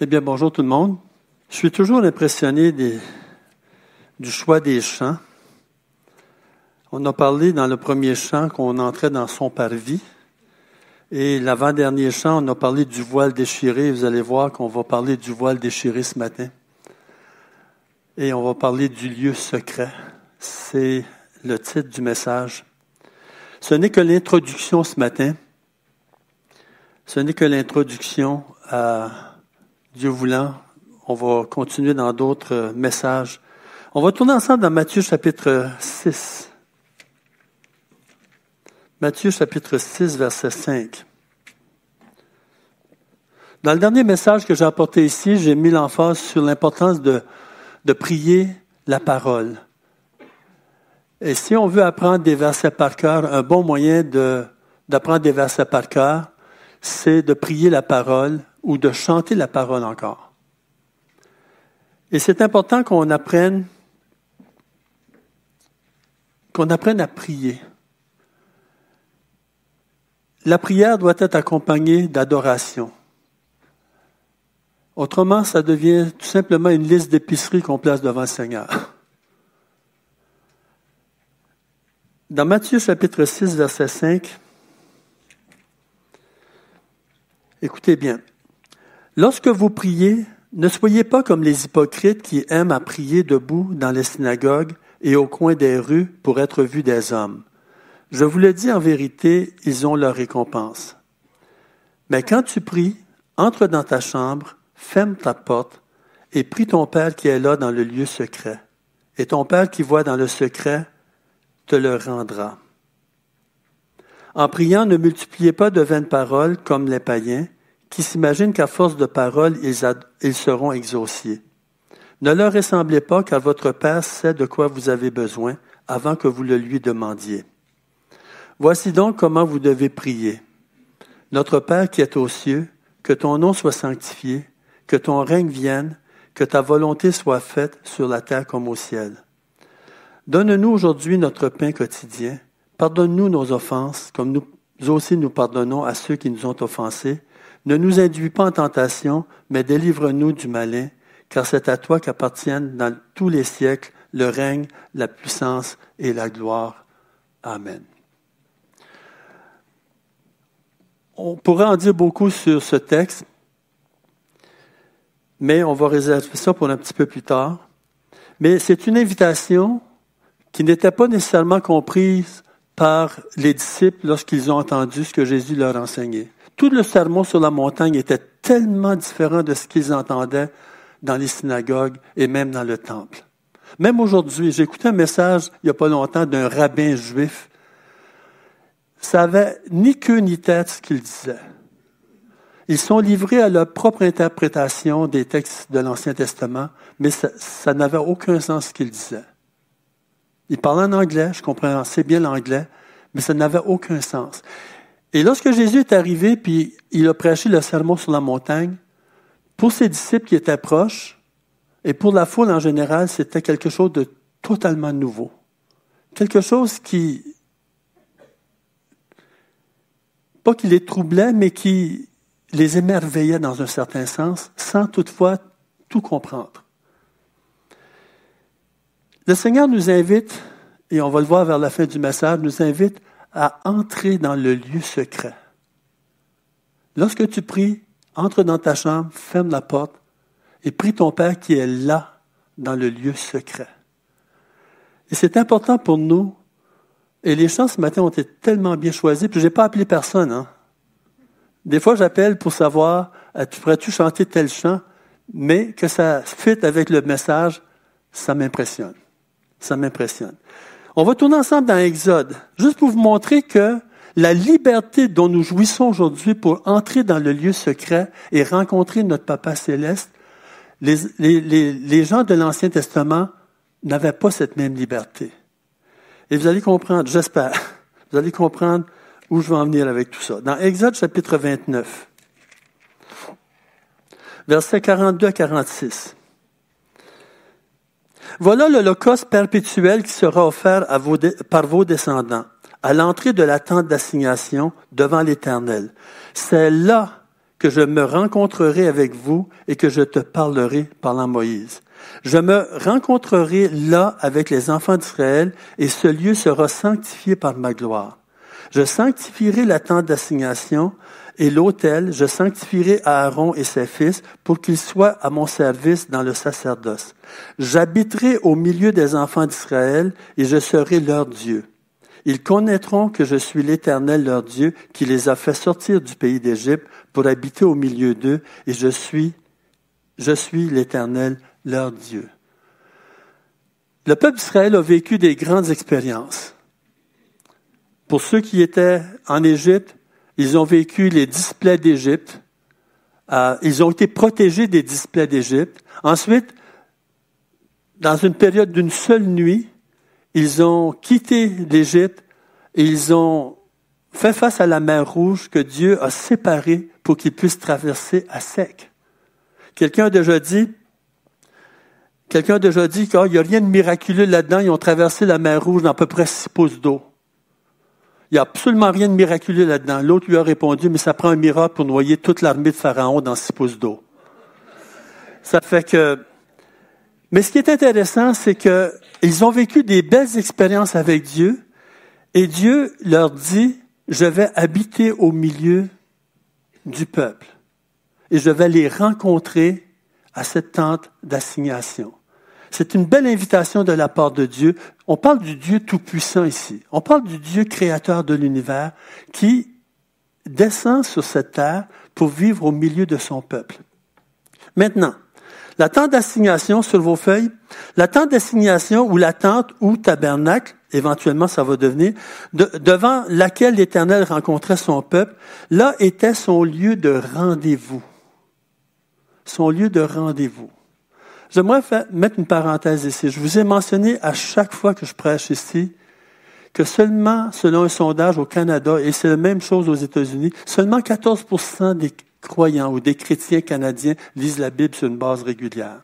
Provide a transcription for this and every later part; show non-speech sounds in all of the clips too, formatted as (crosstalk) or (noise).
Eh bien, bonjour tout le monde. Je suis toujours impressionné des, du choix des chants. On a parlé dans le premier chant qu'on entrait dans son parvis. Et l'avant-dernier chant, on a parlé du voile déchiré. Vous allez voir qu'on va parler du voile déchiré ce matin. Et on va parler du lieu secret. C'est le titre du message. Ce n'est que l'introduction ce matin. Ce n'est que l'introduction à Dieu voulant, on va continuer dans d'autres messages. On va tourner ensemble dans Matthieu chapitre 6. Matthieu chapitre 6, verset 5. Dans le dernier message que j'ai apporté ici, j'ai mis l'emphase sur l'importance de, de prier la parole. Et si on veut apprendre des versets par cœur, un bon moyen d'apprendre des versets par cœur, c'est de prier la parole ou de chanter la parole encore. Et c'est important qu'on apprenne qu'on apprenne à prier. La prière doit être accompagnée d'adoration. Autrement, ça devient tout simplement une liste d'épicerie qu'on place devant le Seigneur. Dans Matthieu chapitre 6, verset 5, écoutez bien. Lorsque vous priez, ne soyez pas comme les hypocrites qui aiment à prier debout dans les synagogues et au coin des rues pour être vus des hommes. Je vous le dis en vérité, ils ont leur récompense. Mais quand tu pries, entre dans ta chambre, ferme ta porte et prie ton Père qui est là dans le lieu secret. Et ton Père qui voit dans le secret te le rendra. En priant, ne multipliez pas de vaines paroles comme les païens qui s'imaginent qu'à force de paroles, ils, seront exaucés. Ne leur ressemblez pas car votre Père sait de quoi vous avez besoin avant que vous le lui demandiez. Voici donc comment vous devez prier. Notre Père qui est aux cieux, que ton nom soit sanctifié, que ton règne vienne, que ta volonté soit faite sur la terre comme au ciel. Donne-nous aujourd'hui notre pain quotidien. Pardonne-nous nos offenses, comme nous aussi nous pardonnons à ceux qui nous ont offensés, ne nous induis pas en tentation, mais délivre-nous du malin, car c'est à toi qu'appartiennent dans tous les siècles le règne, la puissance et la gloire. Amen. On pourrait en dire beaucoup sur ce texte, mais on va réserver ça pour un petit peu plus tard. Mais c'est une invitation qui n'était pas nécessairement comprise par les disciples lorsqu'ils ont entendu ce que Jésus leur enseignait. Tout le sermon sur la montagne était tellement différent de ce qu'ils entendaient dans les synagogues et même dans le temple. Même aujourd'hui, j'ai écouté un message il n'y a pas longtemps d'un rabbin juif. Ça avait ni queue ni tête ce qu'il disait. Ils sont livrés à leur propre interprétation des textes de l'Ancien Testament, mais ça, ça n'avait aucun sens ce qu'ils disaient. Ils parlaient en anglais, je comprenais assez bien l'anglais, mais ça n'avait aucun sens. Et lorsque Jésus est arrivé, puis il a prêché le sermon sur la montagne, pour ses disciples qui étaient proches, et pour la foule en général, c'était quelque chose de totalement nouveau. Quelque chose qui, pas qui les troublait, mais qui les émerveillait dans un certain sens, sans toutefois tout comprendre. Le Seigneur nous invite, et on va le voir vers la fin du message, nous invite à entrer dans le lieu secret. Lorsque tu pries, entre dans ta chambre, ferme la porte et prie ton Père qui est là, dans le lieu secret. Et c'est important pour nous. Et les chants ce matin ont été tellement bien choisis, puis je n'ai pas appelé personne. Hein. Des fois, j'appelle pour savoir, euh, tu pourrais-tu chanter tel chant, mais que ça fit avec le message, ça m'impressionne. Ça m'impressionne. On va tourner ensemble dans Exode, juste pour vous montrer que la liberté dont nous jouissons aujourd'hui pour entrer dans le lieu secret et rencontrer notre Papa céleste, les, gens de l'Ancien Testament n'avaient pas cette même liberté. Et vous allez comprendre, j'espère, vous allez comprendre où je veux en venir avec tout ça. Dans Exode chapitre 29, versets 42 à 46. Voilà l'holocauste perpétuel qui sera offert par vos descendants à l'entrée de la tente d'assignation devant l'Éternel. C'est là que je me rencontrerai avec vous et que je te parlerai, parlant Moïse. Je me rencontrerai là avec les enfants d'Israël et ce lieu sera sanctifié par ma gloire. Je sanctifierai la tente d'assignation et l'autel, je sanctifierai Aaron et ses fils pour qu'ils soient à mon service dans le sacerdoce. J'habiterai au milieu des enfants d'Israël et je serai leur Dieu. Ils connaîtront que je suis l'Éternel leur Dieu qui les a fait sortir du pays d'Égypte pour habiter au milieu d'eux et je suis, je suis l'Éternel leur Dieu. Le peuple d'Israël a vécu des grandes expériences. Pour ceux qui étaient en Égypte, ils ont vécu les displays d'Égypte. Euh, ils ont été protégés des displays d'Égypte. Ensuite, dans une période d'une seule nuit, ils ont quitté l'Égypte et ils ont fait face à la mer Rouge que Dieu a séparée pour qu'ils puissent traverser à sec. Quelqu'un a déjà dit, quelqu'un a déjà dit qu'il n'y a rien de miraculeux là-dedans. Ils ont traversé la mer Rouge dans à peu près six pouces d'eau. Il n'y a absolument rien de miraculeux là-dedans. L'autre lui a répondu, mais ça prend un miracle pour noyer toute l'armée de Pharaon dans six pouces d'eau. Ça fait que, mais ce qui est intéressant, c'est que ils ont vécu des belles expériences avec Dieu, et Dieu leur dit, je vais habiter au milieu du peuple, et je vais les rencontrer à cette tente d'assignation. C'est une belle invitation de la part de Dieu. On parle du Dieu tout-puissant ici. On parle du Dieu créateur de l'univers qui descend sur cette terre pour vivre au milieu de son peuple. Maintenant, la tente d'assignation sur vos feuilles, la tente d'assignation ou la tente ou tabernacle, éventuellement ça va devenir, devant laquelle l'Éternel rencontrait son peuple, là était son lieu de rendez-vous. Son lieu de rendez-vous. J'aimerais mettre une parenthèse ici. Je vous ai mentionné à chaque fois que je prêche ici que seulement, selon un sondage au Canada, et c'est la même chose aux États-Unis, seulement 14% des croyants ou des chrétiens canadiens lisent la Bible sur une base régulière.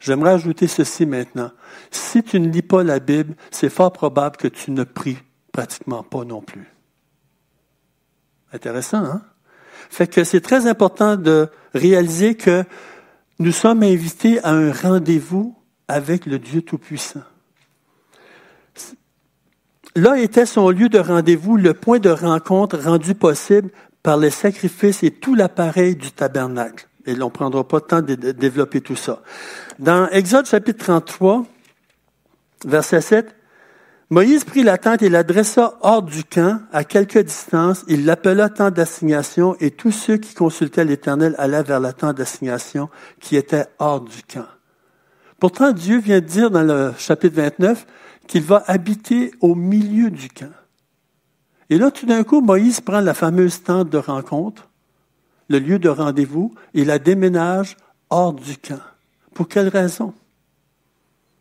J'aimerais ajouter ceci maintenant. Si tu ne lis pas la Bible, c'est fort probable que tu ne pries pratiquement pas non plus. Intéressant, hein? Fait que c'est très important de réaliser que nous sommes invités à un rendez-vous avec le Dieu Tout-Puissant. Là était son lieu de rendez-vous, le point de rencontre rendu possible par les sacrifices et tout l'appareil du tabernacle. Et on ne prendra pas le temps de développer tout ça. Dans Exode chapitre 33, verset 7, Moïse prit la tente et la dressa hors du camp, à quelque distance. Il l'appela tente d'assignation et tous ceux qui consultaient l'Éternel allaient vers la tente d'assignation qui était hors du camp. Pourtant, Dieu vient de dire dans le chapitre 29 qu'il va habiter au milieu du camp. Et là, tout d'un coup, Moïse prend la fameuse tente de rencontre, le lieu de rendez-vous, et la déménage hors du camp. Pour quelle raison?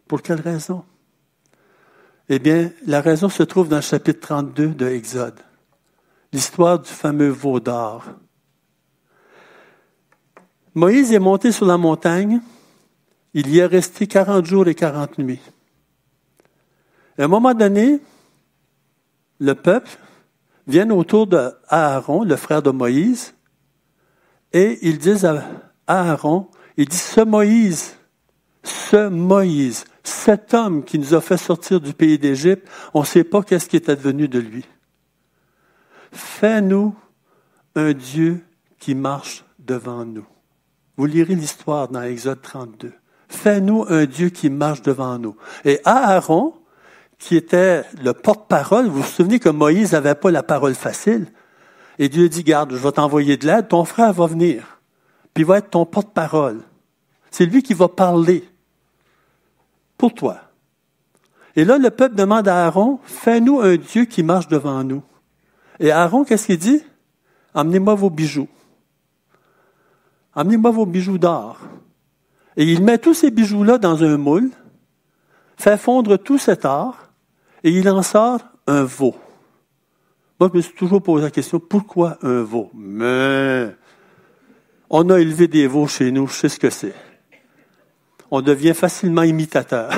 Pour quelle raison? Eh bien, la raison se trouve dans le chapitre 32 de Exode. L'histoire du fameux veau d'or. Moïse est monté sur la montagne. Il y est resté 40 jours et 40 nuits. À un moment donné, le peuple vient autour d'Aaron, le frère de Moïse, et ils disent à Aaron, il dit, ce Moïse, ce Moïse, cet homme qui nous a fait sortir du pays d'Égypte, on ne sait pas qu'est-ce qui est advenu de lui. Fais-nous un Dieu qui marche devant nous. Vous lirez l'histoire dans Exode 32. Fais-nous un Dieu qui marche devant nous. Et Aaron, qui était le porte-parole, vous vous souvenez que Moïse n'avait pas la parole facile. Et Dieu dit, garde, je vais t'envoyer de l'aide, ton frère va venir, puis il va être ton porte-parole. C'est lui qui va parler pour toi. Et là, le peuple demande à Aaron, fais-nous un Dieu qui marche devant nous. Et Aaron, qu'est-ce qu'il dit? Amenez-moi vos bijoux. Amenez-moi vos bijoux d'or. Et il met tous ces bijoux-là dans un moule, fait fondre tout cet or, et il en sort un veau. Moi, je me suis toujours posé la question, pourquoi un veau? Mais on a élevé des veaux chez nous, je sais ce que c'est on devient facilement imitateur.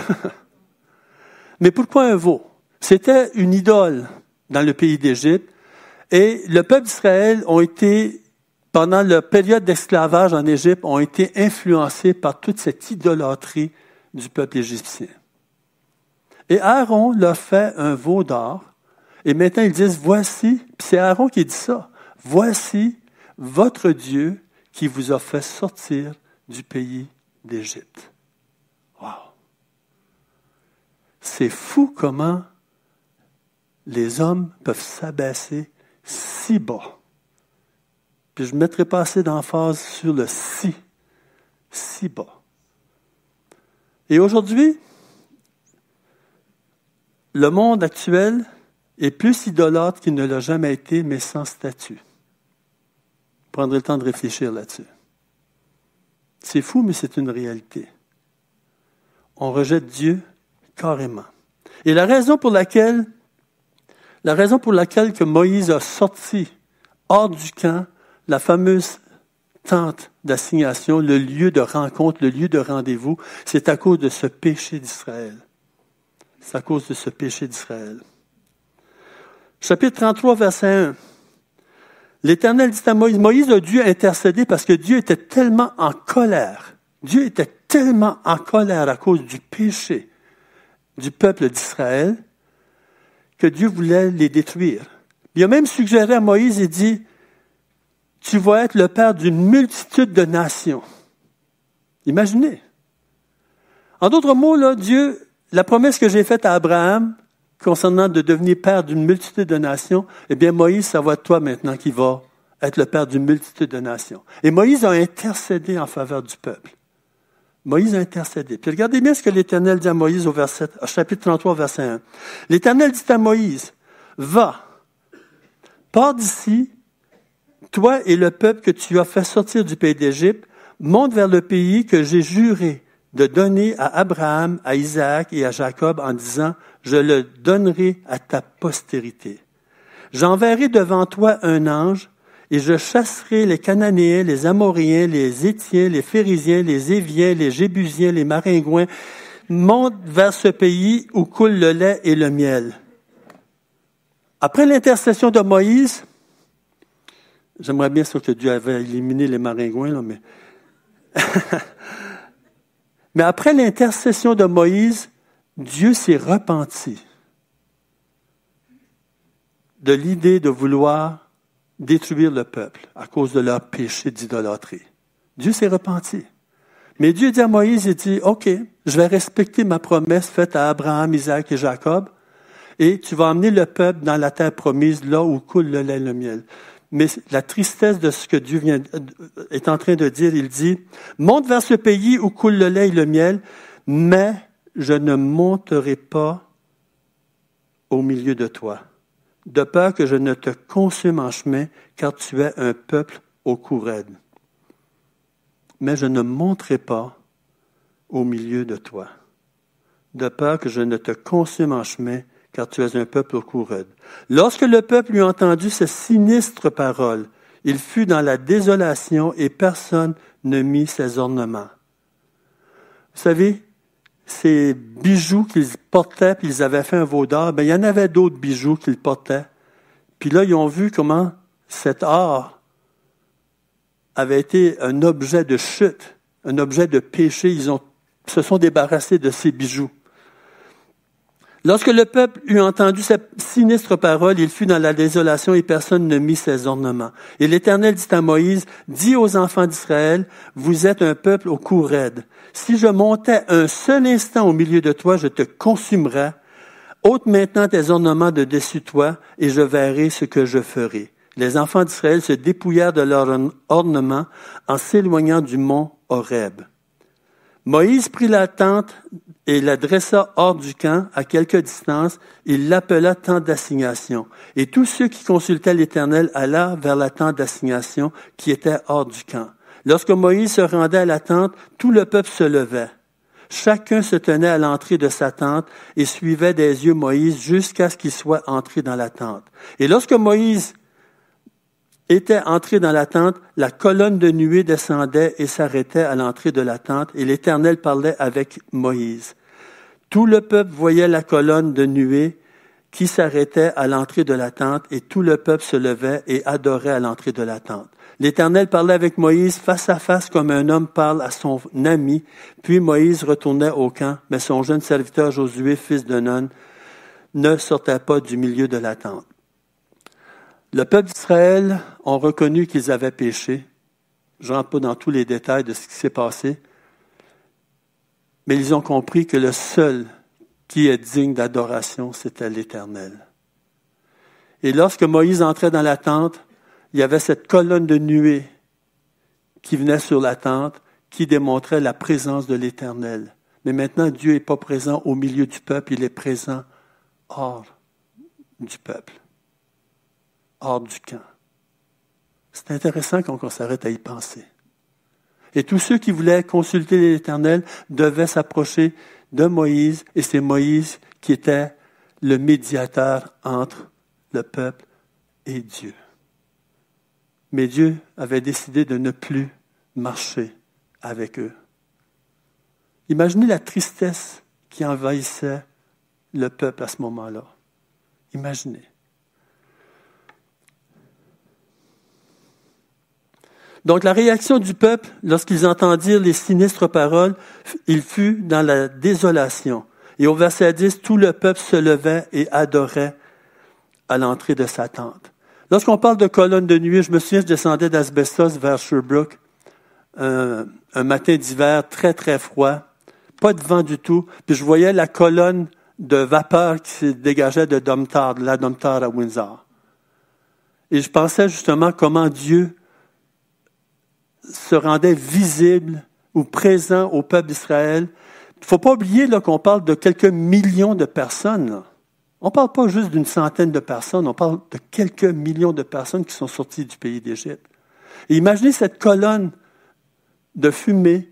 (laughs) Mais pourquoi un veau? C'était une idole dans le pays d'Égypte et le peuple d'Israël ont été pendant la période d'esclavage en Égypte, ont été influencés par toute cette idolâtrie du peuple égyptien. Et Aaron leur fait un veau d'or. Et maintenant, ils disent, voici, c'est Aaron qui dit ça, voici votre Dieu qui vous a fait sortir du pays d'Égypte. C'est fou comment les hommes peuvent s'abaisser si bas. Puis je ne mettrai pas assez d'emphase sur le si, si bas. Et aujourd'hui, le monde actuel est plus idolâtre qu'il ne l'a jamais été, mais sans statut. Prendrez le temps de réfléchir là-dessus. C'est fou, mais c'est une réalité. On rejette Dieu carrément. Et la raison pour laquelle, la raison pour laquelle que Moïse a sorti hors du camp la fameuse tente d'assignation, le lieu de rencontre, le lieu de rendez-vous, c'est à cause de ce péché d'Israël. C'est à cause de ce péché d'Israël. Chapitre 33, verset 1. L'Éternel dit à Moïse, Moïse a dû intercéder parce que Dieu était tellement en colère. Dieu était tellement en colère à cause du péché du peuple d'Israël que Dieu voulait les détruire. Il a même suggéré à Moïse, il dit, tu vas être le père d'une multitude de nations. Imaginez. En d'autres mots, là, Dieu, la promesse que j'ai faite à Abraham concernant de devenir père d'une multitude de nations, eh bien, Moïse, ça va être toi maintenant qui va être le père d'une multitude de nations. Et Moïse a intercédé en faveur du peuple. Moïse a intercédé. Puis regardez bien ce que l'Éternel dit à Moïse au verset, au chapitre 33, verset 1. L'Éternel dit à Moïse, va, pars d'ici toi et le peuple que tu as fait sortir du pays d'Égypte, monte vers le pays que j'ai juré de donner à Abraham, à Isaac et à Jacob en disant, je le donnerai à ta postérité. J'enverrai devant toi un ange et je chasserai les Cananéens, les Amoréens, les Étiens, les Phérysiens, les Éviens, les Jébusiens, les Maringouins. Monte vers ce pays où coule le lait et le miel. Après l'intercession de Moïse, J'aimerais bien sûr que Dieu avait éliminé les maringouins, là, mais. (laughs) mais après l'intercession de Moïse, Dieu s'est repenti de l'idée de vouloir détruire le peuple à cause de leur péché d'idolâtrie. Dieu s'est repenti. Mais Dieu dit à Moïse, il dit, OK, je vais respecter ma promesse faite à Abraham, Isaac et Jacob, et tu vas emmener le peuple dans la terre promise, là où coule le lait et le miel. Mais la tristesse de ce que Dieu vient, est en train de dire, il dit, monte vers ce pays où coule le lait et le miel, mais je ne monterai pas au milieu de toi, de peur que je ne te consume en chemin, car tu es un peuple au cou. Mais je ne monterai pas au milieu de toi, de peur que je ne te consume en chemin, car tu es un peuple au cou Lorsque le peuple eut entendu ces sinistres paroles, il fut dans la désolation et personne ne mit ses ornements. Vous savez, ces bijoux qu'ils portaient, puis ils avaient fait un veau d'or, ben, il y en avait d'autres bijoux qu'ils portaient. Puis là, ils ont vu comment cet or avait été un objet de chute, un objet de péché. Ils ont, se sont débarrassés de ces bijoux. Lorsque le peuple eut entendu cette sinistre parole, il fut dans la désolation et personne ne mit ses ornements. Et l'Éternel dit à Moïse, dis aux enfants d'Israël, vous êtes un peuple au cou raide. Si je montais un seul instant au milieu de toi, je te consumerais. Ôte maintenant tes ornements de dessus toi, et je verrai ce que je ferai. Les enfants d'Israël se dépouillèrent de leurs ornements en s'éloignant du mont Horeb. Moïse prit la tente et la dressa hors du camp, à quelque distance, il l'appela tente d'assignation. Et tous ceux qui consultaient l'Éternel allèrent vers la tente d'assignation qui était hors du camp. Lorsque Moïse se rendait à la tente, tout le peuple se levait. Chacun se tenait à l'entrée de sa tente et suivait des yeux Moïse jusqu'à ce qu'il soit entré dans la tente. Et lorsque Moïse était entré dans la tente, la colonne de nuée descendait et s'arrêtait à l'entrée de la tente, et l'Éternel parlait avec Moïse. Tout le peuple voyait la colonne de nuée qui s'arrêtait à l'entrée de la tente et tout le peuple se levait et adorait à l'entrée de la tente. L'Éternel parlait avec Moïse face à face comme un homme parle à son ami. Puis Moïse retournait au camp, mais son jeune serviteur Josué, fils de Nun, ne sortait pas du milieu de la tente. Le peuple d'Israël ont reconnu qu'ils avaient péché. Je rentre pas dans tous les détails de ce qui s'est passé, mais ils ont compris que le seul qui est digne d'adoration, c'était l'Éternel. Et lorsque Moïse entrait dans la tente, il y avait cette colonne de nuée qui venait sur la tente, qui démontrait la présence de l'Éternel. Mais maintenant, Dieu n'est pas présent au milieu du peuple, il est présent hors du peuple, hors du camp. C'est intéressant quand on s'arrête à y penser. Et tous ceux qui voulaient consulter l'Éternel devaient s'approcher de Moïse, et c'est Moïse qui était le médiateur entre le peuple et Dieu. Mais Dieu avait décidé de ne plus marcher avec eux. Imaginez la tristesse qui envahissait le peuple à ce moment-là. Imaginez. Donc la réaction du peuple, lorsqu'ils entendirent les sinistres paroles, il fut dans la désolation. Et au verset 10, tout le peuple se levait et adorait à l'entrée de sa tente. Lorsqu'on parle de colonne de nuit, je me souviens, je descendais d'Asbestos vers Sherbrooke un, matin d'hiver très, très froid, pas de vent du tout, puis je voyais la colonne de vapeur qui se dégageait de Domtar, de la Domtar à Windsor. Et je pensais justement comment Dieu se rendait visible ou présent au peuple d'Israël. Il ne faut pas oublier qu'on parle de quelques millions de personnes. On ne parle pas juste d'une centaine de personnes, on parle de quelques millions de personnes qui sont sorties du pays d'Égypte. Imaginez cette colonne de fumée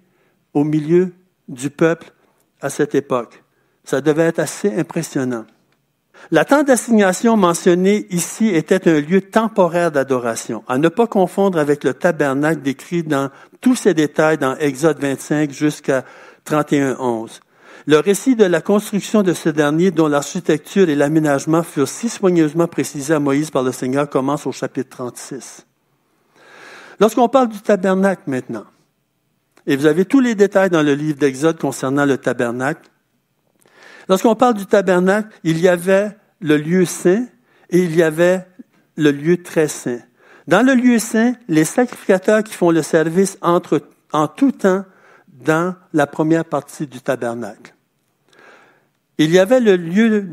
au milieu du peuple à cette époque. Ça devait être assez impressionnant. La tente d'assignation mentionnée ici était un lieu temporaire d'adoration, à ne pas confondre avec le tabernacle décrit dans tous ses détails dans Exode 25 jusqu'à 31.11. Le récit de la construction de ce dernier, dont l'architecture et l'aménagement furent si soigneusement précisés à Moïse par le Seigneur, commence au chapitre 36. Lorsqu'on parle du tabernacle maintenant, et vous avez tous les détails dans le livre d'Exode concernant le tabernacle, lorsqu'on parle du tabernacle, il y avait le lieu saint et il y avait le lieu très saint. Dans le lieu saint, les sacrificateurs qui font le service entrent en tout temps dans la première partie du tabernacle. Il y avait le lieu,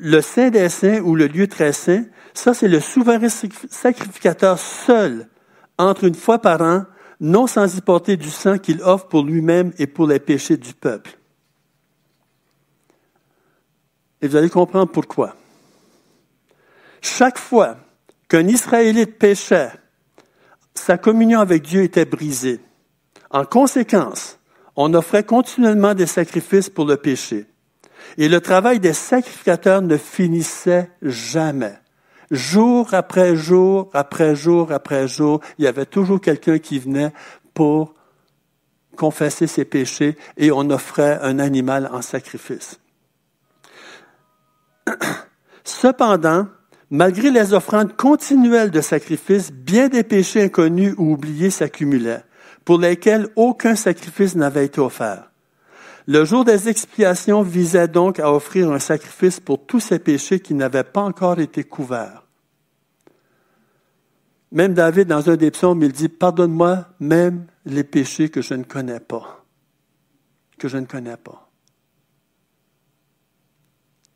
le Saint des Saints ou le lieu très saint. Ça, c'est le souverain sacrificateur seul entre une fois par an, non sans y porter du sang qu'il offre pour lui-même et pour les péchés du peuple. Et vous allez comprendre pourquoi. Chaque fois qu'un Israélite péchait, sa communion avec Dieu était brisée. En conséquence, on offrait continuellement des sacrifices pour le péché. Et le travail des sacrificateurs ne finissait jamais. Jour après jour, après jour, après jour, il y avait toujours quelqu'un qui venait pour confesser ses péchés et on offrait un animal en sacrifice. Cependant, malgré les offrandes continuelles de sacrifices, bien des péchés inconnus ou oubliés s'accumulaient pour lesquels aucun sacrifice n'avait été offert. Le jour des expiations visait donc à offrir un sacrifice pour tous ces péchés qui n'avaient pas encore été couverts. Même David, dans un des psaumes, il dit, Pardonne-moi même les péchés que je ne connais pas. Que je ne connais pas.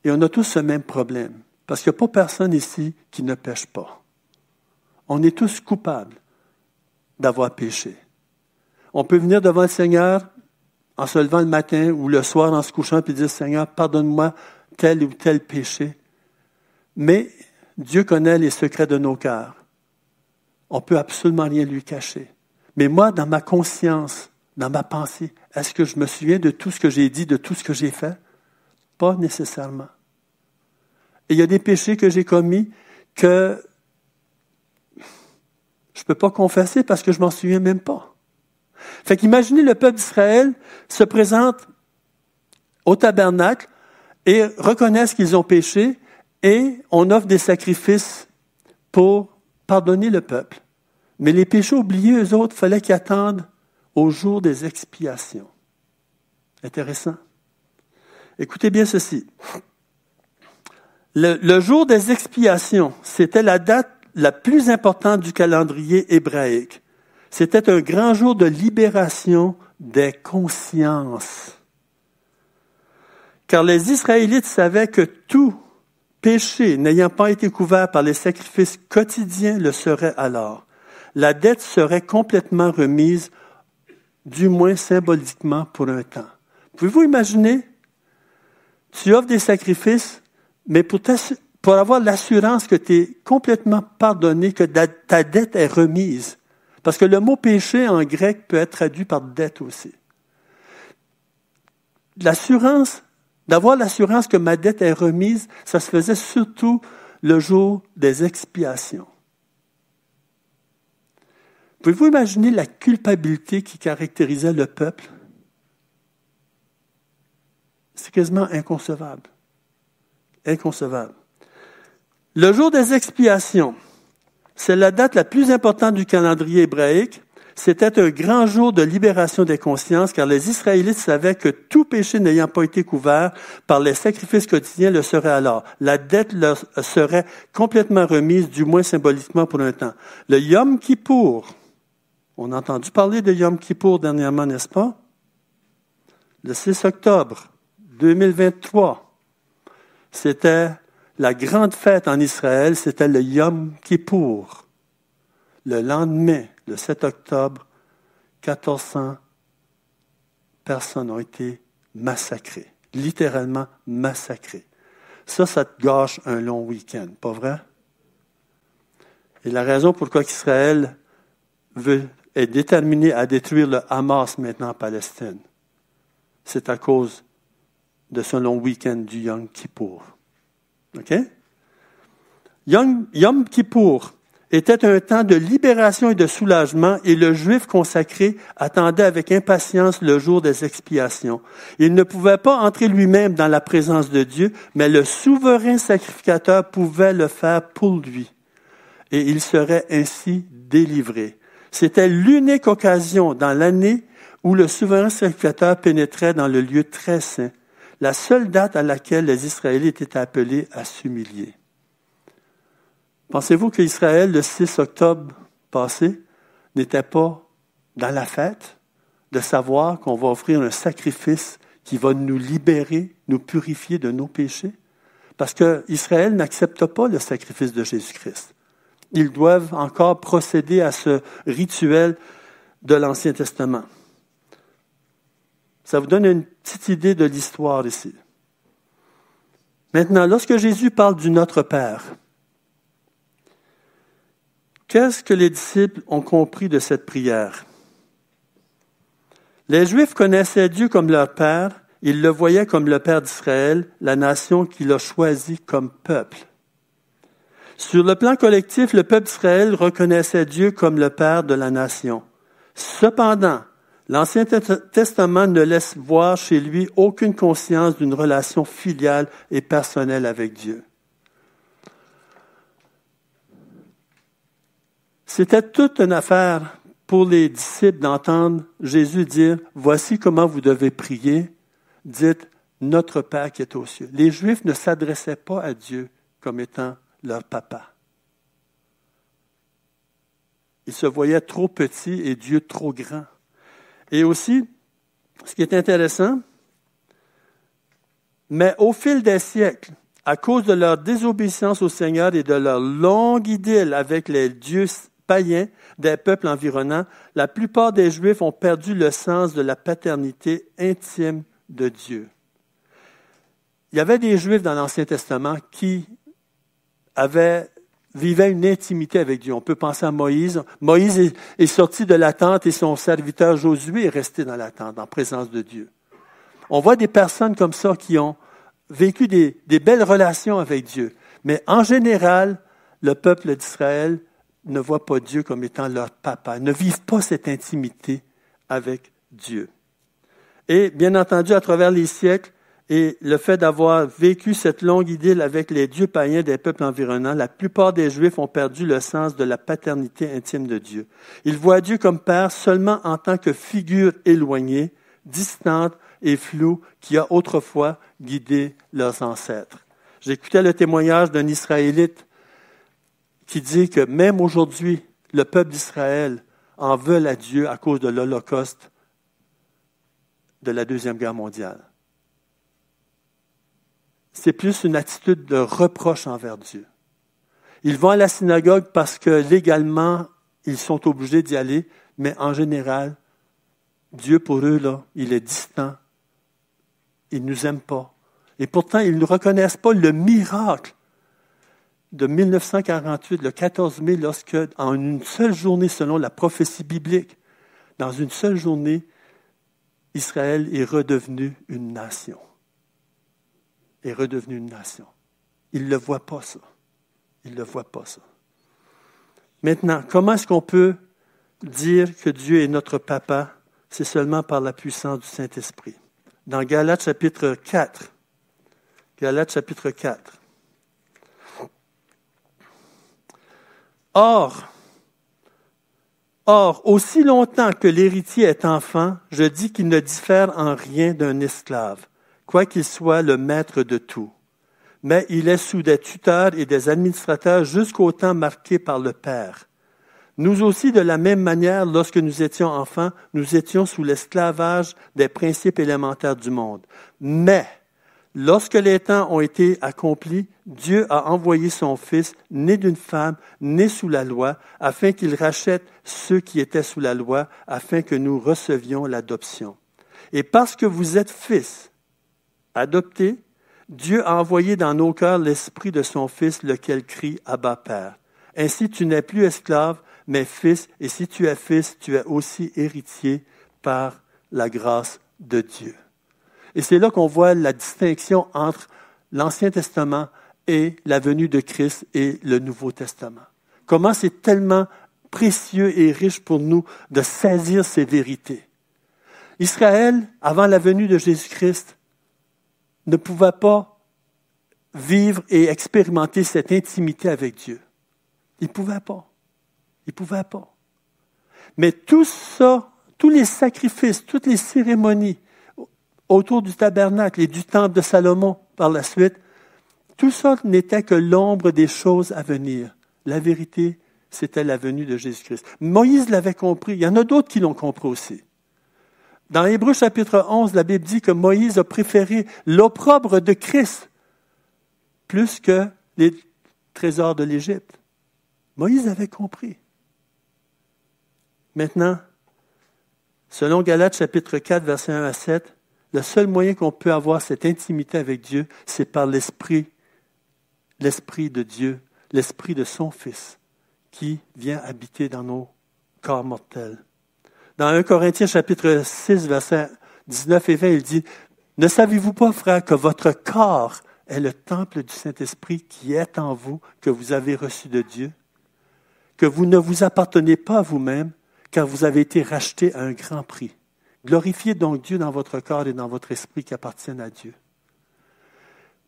Et on a tous ce même problème, parce qu'il n'y a pas personne ici qui ne pêche pas. On est tous coupables d'avoir péché. On peut venir devant le Seigneur en se levant le matin ou le soir en se couchant et dire Seigneur, pardonne-moi tel ou tel péché. Mais Dieu connaît les secrets de nos cœurs. On peut absolument rien lui cacher. Mais moi, dans ma conscience, dans ma pensée, est-ce que je me souviens de tout ce que j'ai dit, de tout ce que j'ai fait? Pas nécessairement. Et il y a des péchés que j'ai commis que je ne peux pas confesser parce que je m'en souviens même pas. Fait qu'imaginez le peuple d'Israël se présente au tabernacle et reconnaissent qu'ils ont péché Et on offre des sacrifices pour pardonner le peuple. Mais les péchés oubliés, eux autres, fallait qu'ils attendent au jour des expiations. Intéressant. Écoutez bien ceci. Le, jour des expiations, c'était la date la plus importante du calendrier hébraïque. C'était un grand jour de libération des consciences. Car les Israélites savaient que tout péché n'ayant pas été couvert par les sacrifices quotidiens le serait alors. La dette serait complètement remise, du moins symboliquement pour un temps. Pouvez-vous imaginer? Tu offres des sacrifices, mais pour, avoir l'assurance que tu es complètement pardonné, que ta dette est remise. Parce que le mot péché en grec peut être traduit par dette aussi. L'assurance D'avoir l'assurance que ma dette est remise, ça se faisait surtout le jour des expiations. Pouvez-vous imaginer la culpabilité qui caractérisait le peuple? C'est quasiment inconcevable. Inconcevable. Le jour des expiations, c'est la date la plus importante du calendrier hébraïque c'était un grand jour de libération des consciences, car les Israélites savaient que tout péché n'ayant pas été couvert par les sacrifices quotidiens le serait alors. La dette leur serait complètement remise, du moins symboliquement pour un temps. Le Yom Kippour, on a entendu parler de Yom Kippour dernièrement, n'est-ce pas? Le 6 octobre 2023, c'était la grande fête en Israël, c'était le Yom Kippour. Le lendemain, le 7 octobre, 1400 personnes ont été massacrées, littéralement massacrées. Ça, ça te gâche un long week-end, pas vrai? Et la raison pourquoi Israël est déterminé à détruire le Hamas maintenant en Palestine, c'est à cause de ce long week-end du Yom Kippour. OK? Yom, Yom Kippour, était un temps de libération et de soulagement et le juif consacré attendait avec impatience le jour des expiations. Il ne pouvait pas entrer lui-même dans la présence de Dieu, mais le souverain sacrificateur pouvait le faire pour lui et il serait ainsi délivré. C'était l'unique occasion dans l'année où le souverain sacrificateur pénétrait dans le lieu très saint, la seule date à laquelle les Israélites étaient appelés à s'humilier. Pensez-vous qu'Israël, le 6 octobre passé, n'était pas dans la fête de savoir qu'on va offrir un sacrifice qui va nous libérer, nous purifier de nos péchés? Parce qu'Israël n'accepte pas le sacrifice de Jésus-Christ. Ils doivent encore procéder à ce rituel de l'Ancien Testament. Ça vous donne une petite idée de l'histoire ici. Maintenant, lorsque Jésus parle du Notre Père, Qu'est-ce que les disciples ont compris de cette prière? Les Juifs connaissaient Dieu comme leur Père, ils le voyaient comme le Père d'Israël, la nation qu'il a choisie comme peuple. Sur le plan collectif, le peuple d'Israël reconnaissait Dieu comme le Père de la nation. Cependant, l'Ancien Testament ne laisse voir chez lui aucune conscience d'une relation filiale et personnelle avec Dieu. C'était toute une affaire pour les disciples d'entendre Jésus dire, voici comment vous devez prier. Dites, notre Père qui est aux cieux. Les Juifs ne s'adressaient pas à Dieu comme étant leur papa. Ils se voyaient trop petits et Dieu trop grand. Et aussi, ce qui est intéressant, mais au fil des siècles, à cause de leur désobéissance au Seigneur et de leur longue idylle avec les dieux païens des peuples environnants, la plupart des Juifs ont perdu le sens de la paternité intime de Dieu. Il y avait des Juifs dans l'Ancien Testament qui avaient vivaient une intimité avec Dieu. On peut penser à Moïse. Moïse est, sorti de la tente et son serviteur Josué est resté dans la tente, en présence de Dieu. On voit des personnes comme ça qui ont vécu des belles relations avec Dieu. Mais en général, le peuple d'Israël ne voient pas Dieu comme étant leur papa, ne vivent pas cette intimité avec Dieu. Et bien entendu, à travers les siècles, et le fait d'avoir vécu cette longue idylle avec les dieux païens des peuples environnants, la plupart des Juifs ont perdu le sens de la paternité intime de Dieu. Ils voient Dieu comme Père seulement en tant que figure éloignée, distante et floue qui a autrefois guidé leurs ancêtres. J'écoutais le témoignage d'un Israélite qui dit que même aujourd'hui, le peuple d'Israël en veut à Dieu à cause de l'Holocauste de la Deuxième Guerre mondiale. C'est plus une attitude de reproche envers Dieu. Ils vont à la synagogue parce que légalement, ils sont obligés d'y aller, mais en général, Dieu pour eux, là, il est distant. Il ne nous aime pas. Et pourtant, ils ne reconnaissent pas le miracle de 1948, le 14 mai, lorsque, en une seule journée, selon la prophétie biblique, dans une seule journée, Israël est redevenu une nation. Est redevenu une nation. Ils ne le voient pas, ça. Ne le voient pas, ça. Maintenant, comment est-ce qu'on peut dire que Dieu est notre papa? C'est seulement par la puissance du Saint-Esprit. Dans Galates chapitre 4, Galates chapitre 4, Or, or, aussi longtemps que l'héritier est enfant, je dis qu'il ne diffère en rien d'un esclave, quoiqu'il soit le maître de tout. Mais il est sous des tuteurs et des administrateurs jusqu'au temps marqué par le Père. Nous aussi, de la même manière, lorsque nous étions enfants, nous étions sous l'esclavage des principes élémentaires du monde. Mais, Lorsque les temps ont été accomplis, Dieu a envoyé son Fils, né d'une femme, né sous la loi, afin qu'il rachète ceux qui étaient sous la loi, afin que nous recevions l'adoption. Et parce que vous êtes fils, adoptés, Dieu a envoyé dans nos cœurs l'esprit de son Fils, lequel crie Abba Père. Ainsi tu n'es plus esclave, mais fils, et si tu es fils, tu es aussi héritier par la grâce de Dieu. Et c'est là qu'on voit la distinction entre l'Ancien Testament et la venue de Christ et le Nouveau Testament. Comment c'est tellement précieux et riche pour nous de saisir ces vérités. Israël, avant la venue de Jésus-Christ, ne pouvait pas vivre et expérimenter cette intimité avec Dieu. Il ne pouvait pas. Il ne pouvait pas. Mais tout ça, tous les sacrifices, toutes les cérémonies, autour du tabernacle et du temple de Salomon par la suite, tout ça n'était que l'ombre des choses à venir. La vérité, c'était la venue de Jésus-Christ. Moïse l'avait compris. Il y en a d'autres qui l'ont compris aussi. Dans Hébreu chapitre 11, la Bible dit que Moïse a préféré l'opprobre de Christ plus que les trésors de l'Égypte. Moïse avait compris. Maintenant, selon Galates chapitre 4, verset 1 à 7, le seul moyen qu'on peut avoir cette intimité avec Dieu, c'est par l'Esprit, l'Esprit de Dieu, l'Esprit de son Fils, qui vient habiter dans nos corps mortels. Dans 1 Corinthiens chapitre 6, verset 19 et 20, il dit, Ne savez-vous pas, frère, que votre corps est le temple du Saint-Esprit qui est en vous, que vous avez reçu de Dieu, que vous ne vous appartenez pas à vous-même, car vous avez été racheté à un grand prix. Glorifiez donc Dieu dans votre corps et dans votre esprit qui appartiennent à Dieu.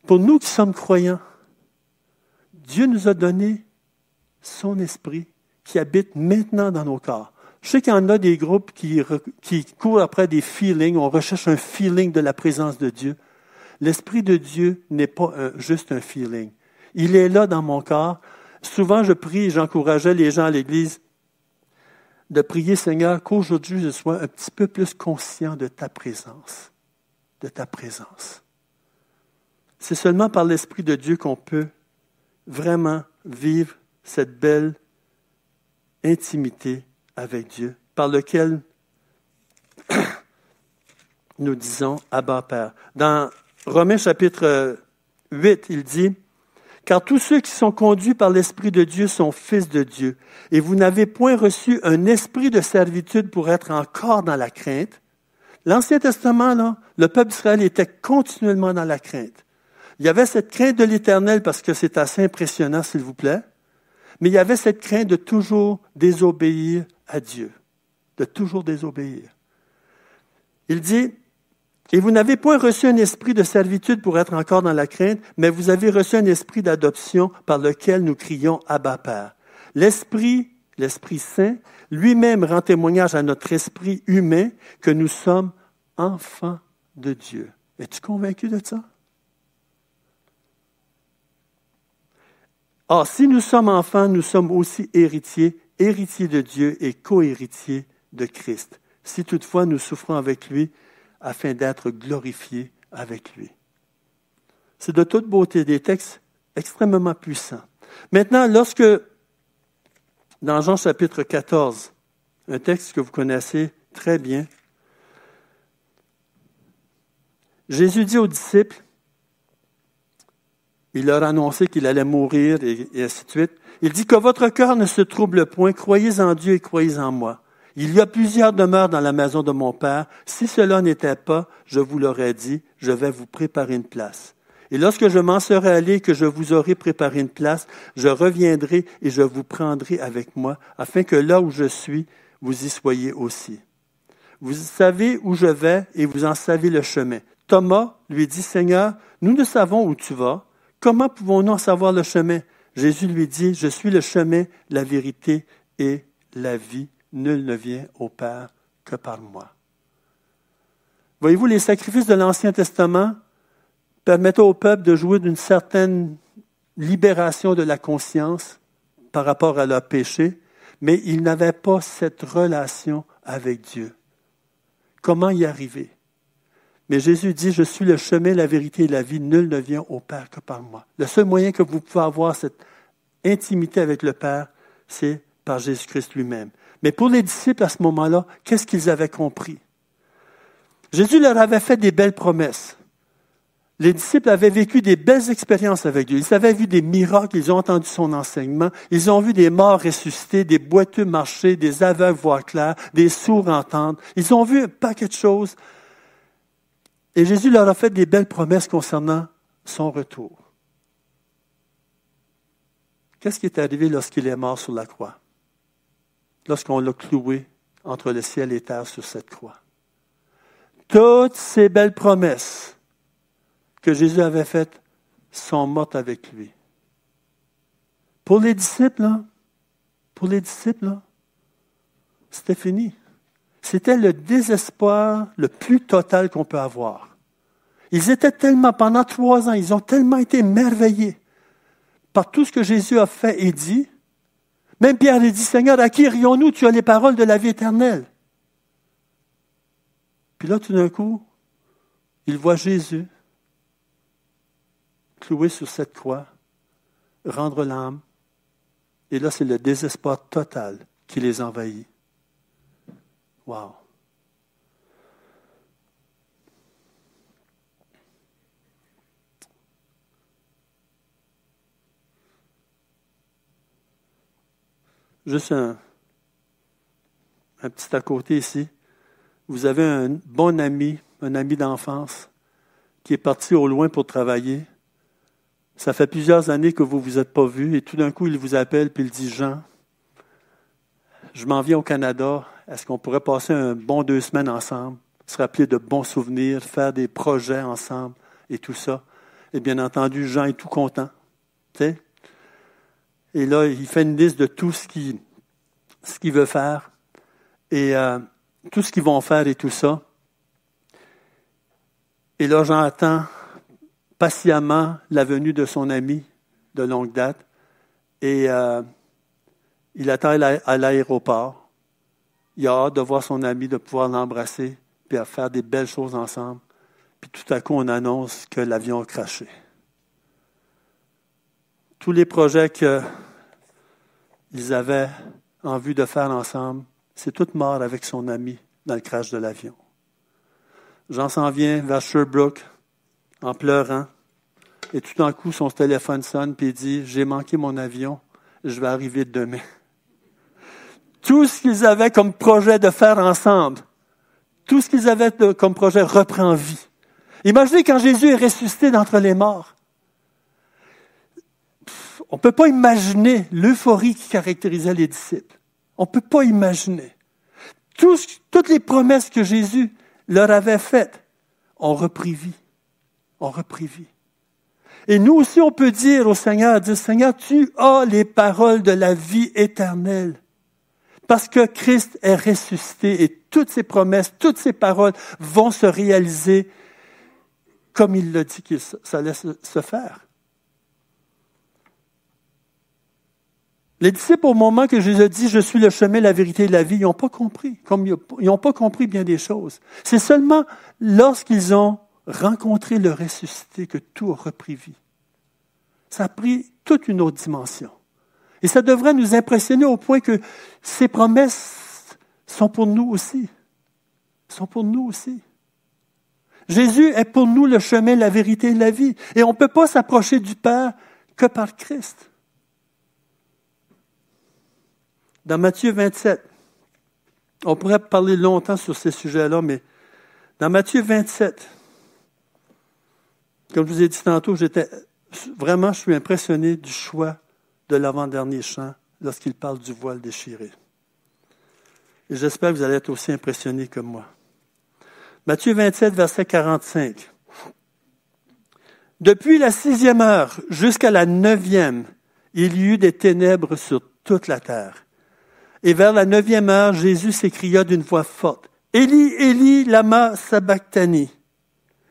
Pour nous qui sommes croyants, Dieu nous a donné son esprit qui habite maintenant dans nos corps. Je sais qu'il y en a des groupes qui, courent après des feelings, on recherche un feeling de la présence de Dieu. L'Esprit de Dieu n'est pas juste un feeling. Il est là dans mon corps. Souvent, je prie, j'encourageais les gens à l'Église de prier, Seigneur, qu'aujourd'hui je sois un petit peu plus conscient de ta présence, de ta présence. C'est seulement par l'Esprit de Dieu qu'on peut vraiment vivre cette belle intimité avec Dieu, par lequel nous disons Abba Père. Dans Romains chapitre 8, il dit, car tous ceux qui sont conduits par l'Esprit de Dieu sont fils de Dieu. Et vous n'avez point reçu un esprit de servitude pour être encore dans la crainte. L'Ancien Testament, là, le peuple d'Israël était continuellement dans la crainte. Il y avait cette crainte de l'Éternel parce que c'est assez impressionnant, s'il vous plaît. Mais il y avait cette crainte de toujours désobéir à Dieu, de toujours désobéir. Il dit, Et vous n'avez point reçu un esprit de servitude pour être encore dans la crainte, mais vous avez reçu un esprit d'adoption par lequel nous crions Abba Père. L'esprit, l'Esprit Saint, lui-même rend témoignage à notre esprit humain que nous sommes enfants de Dieu. Es-tu convaincu de ça? Or, si nous sommes enfants, nous sommes aussi héritiers, héritiers de Dieu et co-héritiers de Christ. Si toutefois nous souffrons avec lui, afin d'être glorifiés avec lui. C'est de toute beauté des textes extrêmement puissants. Maintenant, lorsque, dans Jean chapitre 14, un texte que vous connaissez très bien, Jésus dit aux disciples, il leur a annoncé qu'il allait mourir et, ainsi de suite. Il dit que votre cœur ne se trouble point, croyez en Dieu et croyez en moi. Il y a plusieurs demeures dans la maison de mon Père. Si cela n'était pas, je vous l'aurais dit, je vais vous préparer une place. Et lorsque je m'en serai allé, que je vous aurai préparé une place, je reviendrai et je vous prendrai avec moi, afin que là où je suis, vous y soyez aussi. Vous savez où je vais et vous en savez le chemin. Thomas lui dit, Seigneur, nous ne savons où tu vas. Comment pouvons-nous en savoir le chemin? Jésus lui dit, Je suis le chemin, la vérité et la vie. Nul ne vient au Père que par moi. Voyez-vous, les sacrifices de l'Ancien Testament permettaient au peuple de jouir d'une certaine libération de la conscience par rapport à leur péché, mais ils n'avaient pas cette relation avec Dieu. Comment y arriver? Mais Jésus dit, je suis le chemin, la vérité et la vie, nul ne vient au Père que par moi. Le seul moyen que vous pouvez avoir cette intimité avec le Père, c'est par Jésus-Christ lui-même. Mais pour les disciples à ce moment-là, qu'est-ce qu'ils avaient compris? Jésus leur avait fait des belles promesses. Les disciples avaient vécu des belles expériences avec Dieu. Ils avaient vu des miracles, ils ont entendu son enseignement, ils ont vu des morts ressuscités, des boiteux marcher, des aveugles voir clair, des sourds entendre. Ils ont vu un paquet de choses. Et Jésus leur a fait des belles promesses concernant son retour. Qu'est-ce qui est arrivé lorsqu'il est mort sur la croix? Lorsqu'on l'a cloué entre le ciel et terre sur cette croix. Toutes ces belles promesses que Jésus avait faites sont mortes avec lui. Pour les disciples, pour les disciples, c'était fini. C'était le désespoir le plus total qu'on peut avoir. Ils étaient tellement, pendant trois ans, ils ont tellement été merveillés par tout ce que Jésus a fait et dit. Même Pierre lui dit, Seigneur, à qui irions-nous Tu as les paroles de la vie éternelle. Puis là, tout d'un coup, il voit Jésus cloué sur cette croix, rendre l'âme. Et là, c'est le désespoir total qui les envahit. Wow. Juste un, petit à côté ici. Vous avez un bon ami, un ami d'enfance, qui est parti au loin pour travailler. Ça fait plusieurs années que vous ne vous êtes pas vus et tout d'un coup, il vous appelle puis il dit Jean, je m'en viens au Canada. Est-ce qu'on pourrait passer un bon deux semaines ensemble, se rappeler de bons souvenirs, faire des projets ensemble et tout ça? Et bien entendu, Jean est tout content. Et là, il fait une liste de tout ce qu'il veut faire et euh, tout ce qu'ils vont faire et tout ça. Et là, Jean attend patiemment la venue de son ami de longue date et euh, il attend à l'aéroport. Il a hâte de voir son ami, de pouvoir l'embrasser, puis faire des belles choses ensemble. Puis tout à coup, on annonce que l'avion a craché. Tous les projets qu'ils avaient en vue de faire ensemble, c'est tout mort avec son ami dans le crash de l'avion. Jean s'en vient vers Sherbrooke en pleurant. Et tout d'un coup, son téléphone sonne et il dit J'ai manqué mon avion, je vais arriver demain tout ce qu'ils avaient comme projet de faire ensemble, tout ce qu'ils avaient comme projet reprend vie. Imaginez quand Jésus est ressuscité d'entre les morts. On ne peut pas imaginer l'euphorie qui caractérisait les disciples. On ne peut pas imaginer. toutes les promesses que Jésus leur avait faites ont repris vie. Ont repris vie. Et nous aussi, on peut dire au Seigneur, dire, Seigneur, tu as les paroles de la vie éternelle. Parce que Christ est ressuscité et toutes ses promesses, toutes ses paroles vont se réaliser comme il l'a dit que ça allait se faire. Les disciples, au moment que Jésus dit, je suis le chemin, la vérité et la vie, ils n'ont pas compris. Comme ils n'ont pas compris bien des choses. C'est seulement lorsqu'ils ont rencontré le ressuscité que tout a repris vie. Ça a pris toute une autre dimension. Et ça devrait nous impressionner au point que ces promesses sont pour nous aussi. Sont pour nous aussi. Jésus est pour nous le chemin, la vérité et la vie. Et on ne peut pas s'approcher du Père que par Christ. Dans Matthieu 27, on pourrait parler longtemps sur ces sujets-là, mais dans Matthieu 27, comme je vous ai dit tantôt, j'étais vraiment, je suis impressionné du choix de l'avant-dernier chant lorsqu'il parle du voile déchiré. J'espère que vous allez être aussi impressionnés que moi. Matthieu 27, verset 45. Depuis la sixième heure jusqu'à la neuvième, il y eut des ténèbres sur toute la terre. Et vers la neuvième heure, Jésus s'écria d'une voix forte, Élie, Élie, lama sabachthani,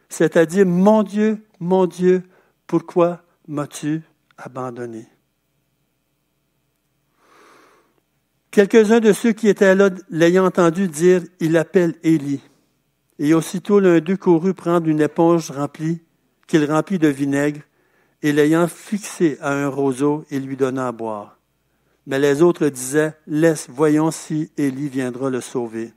c'est-à-dire, mon Dieu, mon Dieu, pourquoi m'as-tu abandonné? Quelques-uns de ceux qui étaient là, l'ayant entendu dire, il appelle Élie. Et aussitôt l'un d'eux courut prendre une éponge remplie, qu'il remplit de vinaigre, et l'ayant fixé à un roseau, il lui donna à boire. Mais les autres disaient, Laisse, voyons si Élie viendra le sauver.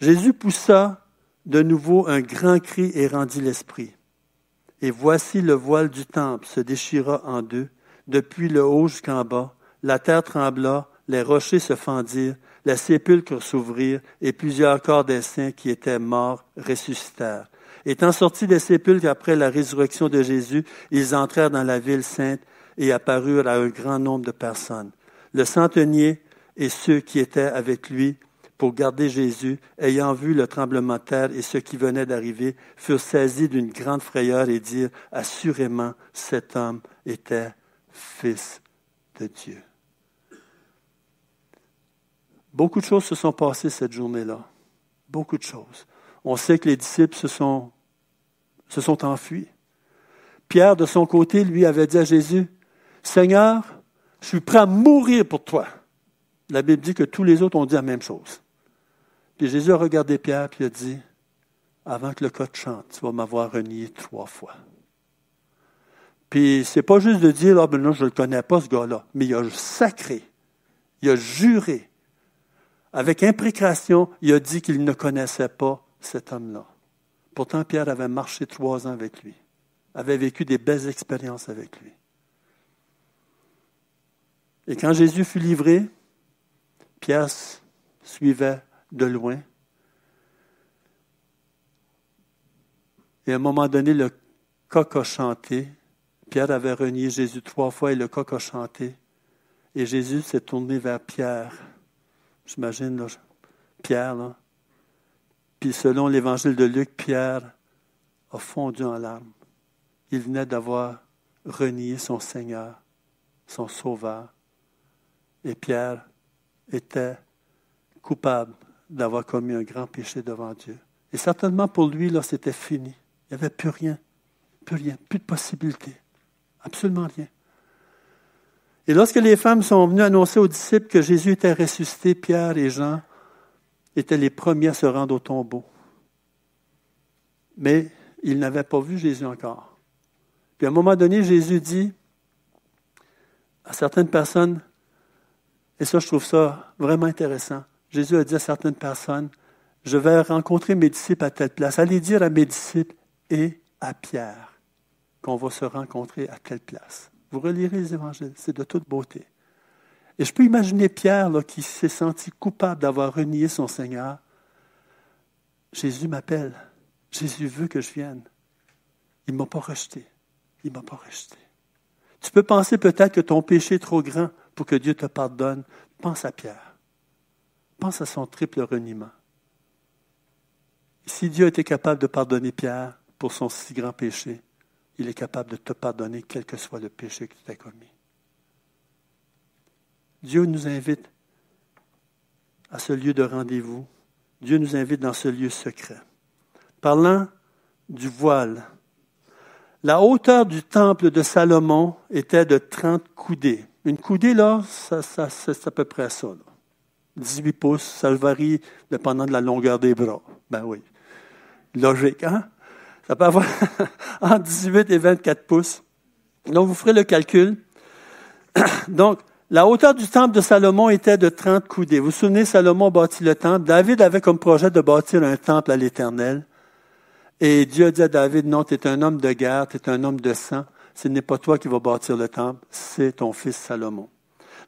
Jésus poussa de nouveau un grand cri et rendit l'esprit. Et voici le voile du temple se déchira en deux, depuis le haut jusqu'en bas. La terre trembla, les rochers se fendirent, les sépulcres s'ouvrirent, et plusieurs corps des saints qui étaient morts ressuscitèrent. Étant sortis des sépulcres après la résurrection de Jésus, ils entrèrent dans la ville sainte et apparurent à un grand nombre de personnes. Le centenier et ceux qui étaient avec lui pour garder Jésus, ayant vu le tremblement de terre et ce qui venait d'arriver, furent saisis d'une grande frayeur et dirent, assurément, cet homme était fils de Dieu. Beaucoup de choses se sont passées cette journée-là. Beaucoup de choses. On sait que les disciples se sont, enfuis. Pierre, de son côté, lui avait dit à Jésus, Seigneur, je suis prêt à mourir pour toi. La Bible dit que tous les autres ont dit la même chose. Puis Jésus a regardé Pierre et a dit, avant que le coq chante, tu vas m'avoir renié trois fois. Puis c'est pas juste de dire, ah ben non, je ne le connais pas, ce gars-là, mais il a sacré, il a juré, avec imprécation, il a dit qu'il ne connaissait pas cet homme-là. Pourtant, Pierre avait marché trois ans avec lui, avait vécu des belles expériences avec lui. Et quand Jésus fut livré, Pierre suivait de loin. Et à un moment donné, le coq a chanté. Pierre avait renié Jésus trois fois et le coq a chanté. Et Jésus s'est tourné vers Pierre. J'imagine, Pierre, là. Puis selon l'évangile de Luc, Pierre a fondu en larmes. Il venait d'avoir renié son Seigneur, son Sauveur. Et Pierre était coupable d'avoir commis un grand péché devant Dieu. Et certainement pour lui, là, c'était fini. Il n'y avait plus rien, plus rien, plus de possibilité. Absolument rien. Et lorsque les femmes sont venues annoncer aux disciples que Jésus était ressuscité, Pierre et Jean étaient les premiers à se rendre au tombeau. Mais ils n'avaient pas vu Jésus encore. Puis à un moment donné, Jésus dit à certaines personnes, et ça, je trouve ça vraiment intéressant. Jésus a dit à certaines personnes, je vais rencontrer mes disciples à telle place. Allez dire à mes disciples et à Pierre qu'on va se rencontrer à telle place. Vous relirez les évangiles, c'est de toute beauté. Et je peux imaginer Pierre qui s'est senti coupable d'avoir renié son Seigneur. Jésus m'appelle. Jésus veut que je vienne. Il ne m'a pas rejeté. Il ne m'a pas rejeté. Tu peux penser peut-être que ton péché est trop grand pour que Dieu te pardonne, pense à Pierre. Pense à son triple reniement. Si Dieu était capable de pardonner Pierre pour son si grand péché, il est capable de te pardonner quel que soit le péché que tu as commis. Dieu nous invite à ce lieu de rendez-vous. Dieu nous invite dans ce lieu secret. Parlant du voile, la hauteur du temple de Salomon était de 30 coudées. Une coudée, là, ça, c'est à peu près ça. 18 pouces, ça varie dépendant de la longueur des bras. Ben oui. Logique, hein? Ça peut avoir (laughs) entre 18 et 24 pouces. Donc, vous ferez le calcul. (coughs) Donc, la hauteur du temple de Salomon était de 30 coudées. Vous vous souvenez, Salomon bâtit le temple. David avait comme projet de bâtir un temple à l'Éternel. Et Dieu a dit à David, non, tu es un homme de guerre, tu es un homme de sang. Ce n'est pas toi qui vas bâtir le temple, c'est ton fils Salomon.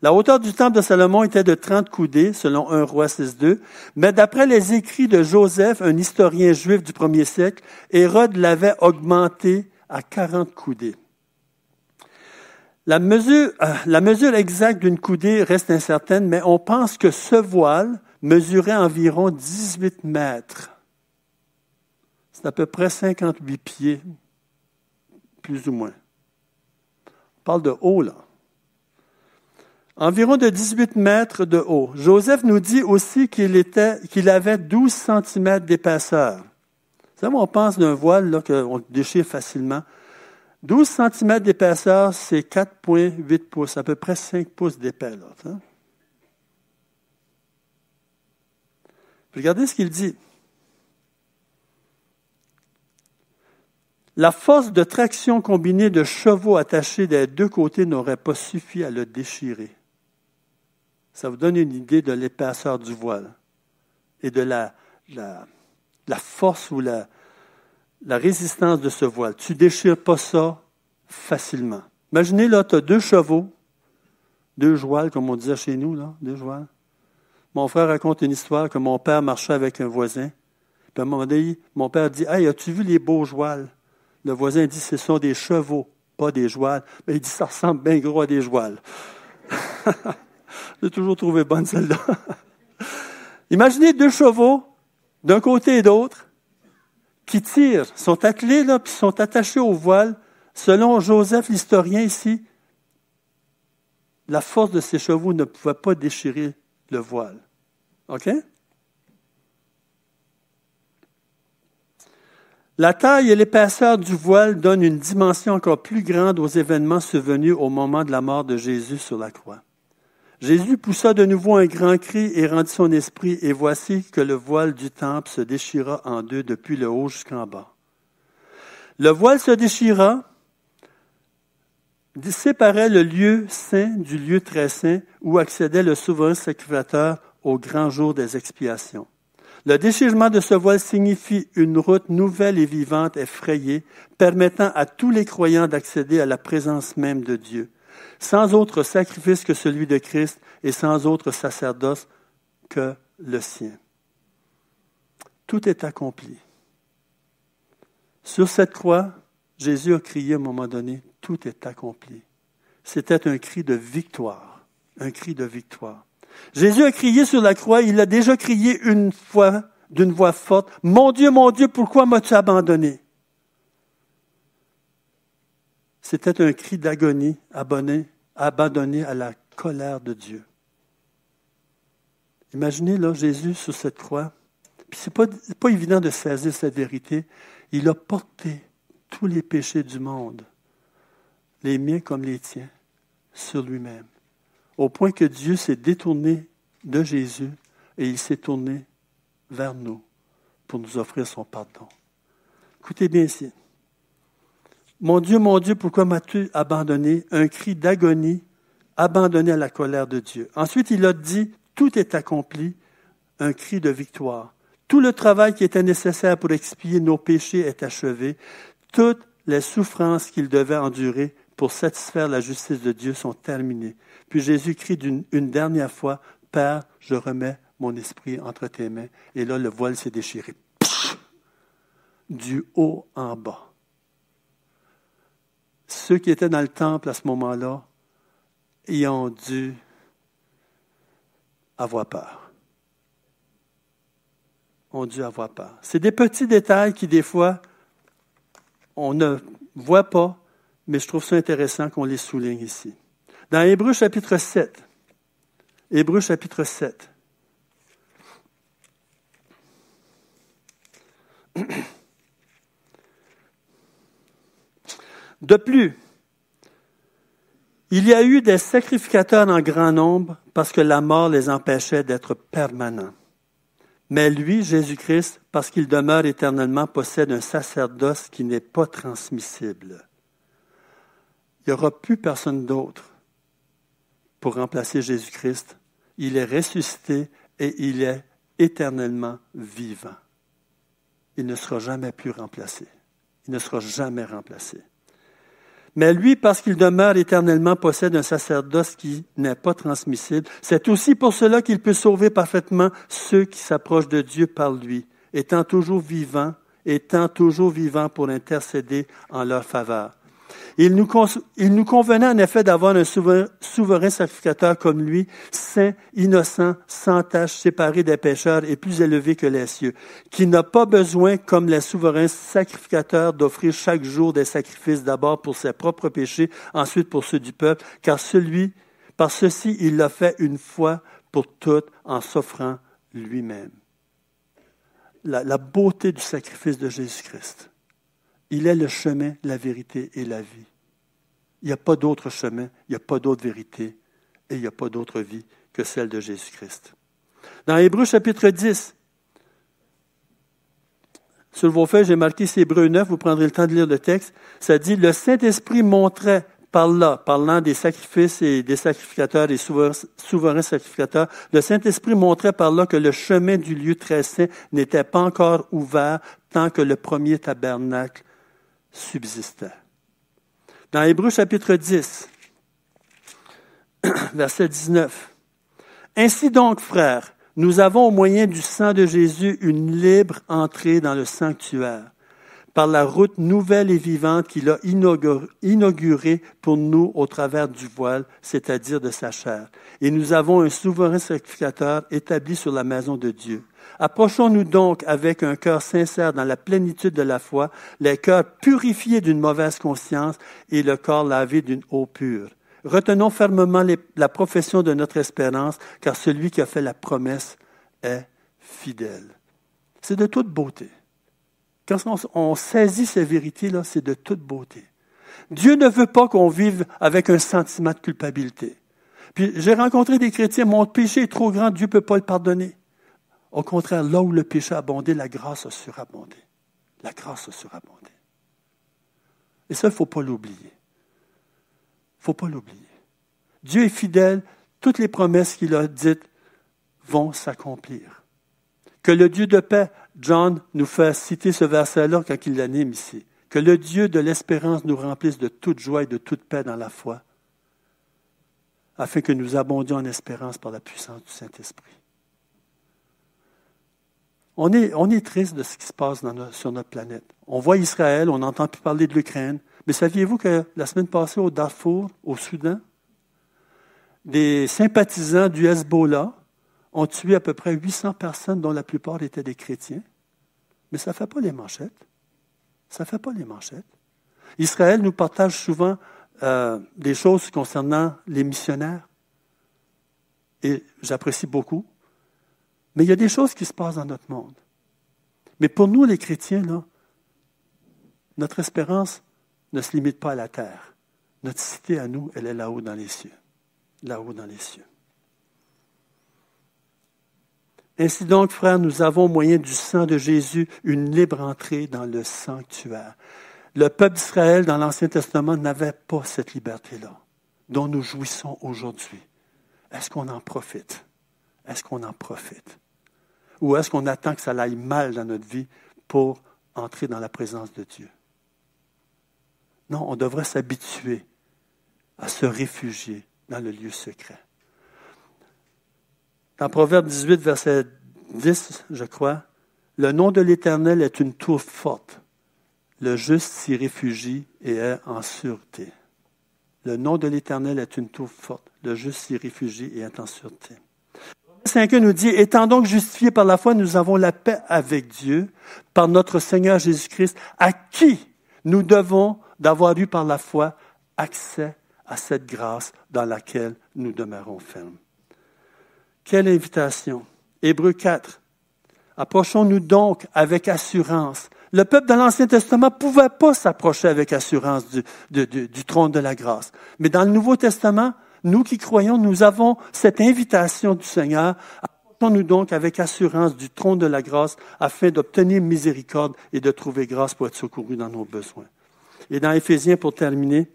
La hauteur du temple de Salomon était de 30 coudées, selon 1 roi 6.2, mais d'après les écrits de Joseph, un historien juif du premier siècle, Hérode l'avait augmenté à 40 coudées. La mesure, euh, la mesure exacte d'une coudée reste incertaine, mais on pense que ce voile mesurait environ 18 mètres. C'est à peu près 58 pieds, plus ou moins. On parle de haut, là. Environ de 18 mètres de haut. Joseph nous dit aussi qu'il avait 12 cm d'épaisseur. Ça, on pense d'un voile qu'on déchire facilement. 12 cm d'épaisseur, c'est 4,8 pouces, à peu près 5 pouces d'épais. Regardez ce qu'il dit. La force de traction combinée de chevaux attachés des deux côtés n'aurait pas suffi à le déchirer. Ça vous donne une idée de l'épaisseur du voile et de la, la, force ou la, la résistance de ce voile. Tu ne déchires pas ça facilement. Imaginez, là, tu as deux chevaux, deux jouals, comme on disait chez nous, là, deux jouals. Mon frère raconte une histoire que mon père marchait avec un voisin. Puis à un moment donné, mon père dit Hey, as-tu vu les beaux jouals le voisin dit, ce sont des chevaux, pas des jouals. Mais il dit, ça ressemble bien gros à des jouals. (laughs) J'ai toujours trouvé bonne celle-là. Imaginez deux chevaux, d'un côté et d'autre, qui tirent, sont attelés, là, puis sont attachés au voile. Selon Joseph, l'historien ici, la force de ces chevaux ne pouvait pas déchirer le voile. OK? La taille et l'épaisseur du voile donnent une dimension encore plus grande aux événements survenus au moment de la mort de Jésus sur la croix. Jésus poussa de nouveau un grand cri et rendit son esprit, et voici que le voile du temple se déchira en deux depuis le haut jusqu'en bas. Le voile se déchira, séparait le lieu saint du lieu très saint où accédait le souverain sacrificateur au grand jour des expiations. Le déchirement de ce voile signifie une route nouvelle et vivante et frayée, permettant à tous les croyants d'accéder à la présence même de Dieu, sans autre sacrifice que celui de Christ et sans autre sacerdoce que le sien. Tout est accompli. Sur cette croix, Jésus a crié à un moment donné, tout est accompli. C'était un cri de victoire, un cri de victoire. Jésus a crié sur la croix, il a déjà crié une fois d'une voix forte, Mon Dieu, mon Dieu, pourquoi m'as-tu abandonné? C'était un cri d'agonie, abandonné à la colère de Dieu. Imaginez là Jésus sur cette croix. Puis c'est pas, pas évident de saisir cette vérité. Il a porté tous les péchés du monde, les miens comme les tiens, sur lui-même au point que Dieu s'est détourné de Jésus et il s'est tourné vers nous pour nous offrir son pardon. Écoutez bien ici. Mon Dieu, mon Dieu, pourquoi m'as-tu abandonné? Un cri d'agonie, abandonné à la colère de Dieu. Ensuite, il a dit, tout est accompli, un cri de victoire. Tout le travail qui était nécessaire pour expier nos péchés est achevé. Toutes les souffrances qu'il devait endurer pour satisfaire la justice de Dieu sont terminées. Puis Jésus crie une dernière fois, Père, je remets mon esprit entre tes mains. Et là, le voile s'est déchiré. Du haut en bas. Ceux qui étaient dans le temple à ce moment-là, ils ont dû avoir peur. ont dû avoir peur. C'est des petits détails qui, des fois, on ne voit pas, mais je trouve ça intéressant qu'on les souligne ici. Dans Hébreu chapitre 7, Hébreu chapitre 7, (clears throat) De plus, il y a eu des sacrificateurs en grand nombre parce que la mort les empêchait d'être permanents. Mais lui, Jésus-Christ, parce qu'il demeure éternellement, possède un sacerdoce qui n'est pas transmissible. Il n'y aura plus personne d'autre pour remplacer Jésus-Christ. Il est ressuscité et il est éternellement vivant. Il ne sera jamais plus remplacé. Il ne sera jamais remplacé. Mais lui, parce qu'il demeure éternellement, possède un sacerdoce qui n'est pas transmissible. C'est aussi pour cela qu'il peut sauver parfaitement ceux qui s'approchent de Dieu par lui, étant toujours vivant, étant toujours vivant pour intercéder en leur faveur. Il nous, convenait en effet d'avoir un souverain, sacrificateur comme lui, saint, innocent, sans tache, séparé des pécheurs et plus élevé que les cieux, qui n'a pas besoin, comme les souverains sacrificateurs, d'offrir chaque jour des sacrifices d'abord pour ses propres péchés, ensuite pour ceux du peuple, car celui, par ceci, il l'a fait une fois pour toutes en s'offrant lui-même. La beauté du sacrifice de Jésus-Christ. Il est le chemin, la vérité et la vie. Il n'y a pas d'autre chemin, il n'y a pas d'autre vérité et il n'y a pas d'autre vie que celle de Jésus-Christ. Dans Hébreu chapitre 10, sur vos feuilles, j'ai marqué c'est Hébreu 9, vous prendrez le temps de lire le texte. Ça dit, le Saint-Esprit montrait par là, parlant des sacrifices et des sacrificateurs, des souverains sacrificateurs, le Saint-Esprit montrait par là que le chemin du lieu très saint n'était pas encore ouvert tant que le premier tabernacle subsistait. Dans Hébreu chapitre 10, (clears throat) verset 19. Ainsi donc, frères, nous avons au moyen du sang de Jésus une libre entrée dans le sanctuaire, par la route nouvelle et vivante qu'il a inaugurée pour nous au travers du voile, c'est-à-dire de sa chair. Et nous avons un souverain sacrificateur établi sur la maison de Dieu. Approchons-nous donc avec un cœur sincère dans la plénitude de la foi, les cœurs purifiés d'une mauvaise conscience et le corps lavé d'une eau pure. Retenons fermement la profession de notre espérance, car celui qui a fait la promesse est fidèle. C'est de toute beauté. Quand on, saisit ces vérités-là, c'est de toute beauté. Dieu ne veut pas qu'on vive avec un sentiment de culpabilité. Puis j'ai rencontré des chrétiens, mon péché est trop grand, Dieu ne peut pas le pardonner. Au contraire, là où le péché a abondé, la grâce a surabondé. La grâce a surabondé. Et ça, il ne faut pas l'oublier. Il ne faut pas l'oublier. Dieu est fidèle, toutes les promesses qu'il a dites vont s'accomplir. Que le Dieu de paix, John nous fait citer ce verset-là quand il l'anime ici. Que le Dieu de l'espérance nous remplisse de toute joie et de toute paix dans la foi, afin que nous abondions en espérance par la puissance du Saint-Esprit. On est, triste de ce qui se passe sur notre planète. On voit Israël, on n'entend plus parler de l'Ukraine. Mais saviez-vous que la semaine passée, au Darfour, au Soudan, des sympathisants du Hezbollah ont tué à peu près 800 personnes, dont la plupart étaient des chrétiens? Mais ça ne fait pas les manchettes. Ça ne fait pas les manchettes. Israël nous partage souvent euh, des choses concernant les missionnaires. Et j'apprécie beaucoup. Mais il y a des choses qui se passent dans notre monde. Mais pour nous, les chrétiens, notre espérance ne se limite pas à la terre. Notre cité à nous, elle est là-haut dans les cieux. Là-haut dans les cieux. Ainsi donc, frères, nous avons au moyen du sang de Jésus une libre entrée dans le sanctuaire. Le peuple d'Israël dans l'Ancien Testament n'avait pas cette liberté-là dont nous jouissons aujourd'hui. Est-ce qu'on en profite? Est-ce qu'on en profite? Ou est-ce qu'on attend que ça aille mal dans notre vie pour entrer dans la présence de Dieu? Non, on devrait s'habituer à se réfugier dans le lieu secret. Dans Proverbe 18, verset 10, je crois, le nom de l'Éternel est une tour forte. Le juste s'y réfugie et est en sûreté. Le nom de l'Éternel est une tour forte. Le juste s'y réfugie et est en sûreté. 5 nous dit, étant donc justifiés par la foi, nous avons la paix avec Dieu, par notre Seigneur Jésus-Christ, à qui nous devons d'avoir eu par la foi accès à cette grâce dans laquelle nous demeurons fermes. Quelle invitation. Hébreu 4. Approchons-nous donc avec assurance. Le peuple dans l'Ancien Testament ne pouvait pas s'approcher avec assurance du, du trône de la grâce. Mais dans le Nouveau Testament, nous qui croyons, nous avons cette invitation du Seigneur. Approchons-nous donc avec assurance du trône de la grâce afin d'obtenir miséricorde et de trouver grâce pour être secourus dans nos besoins. Et dans Éphésiens, pour terminer,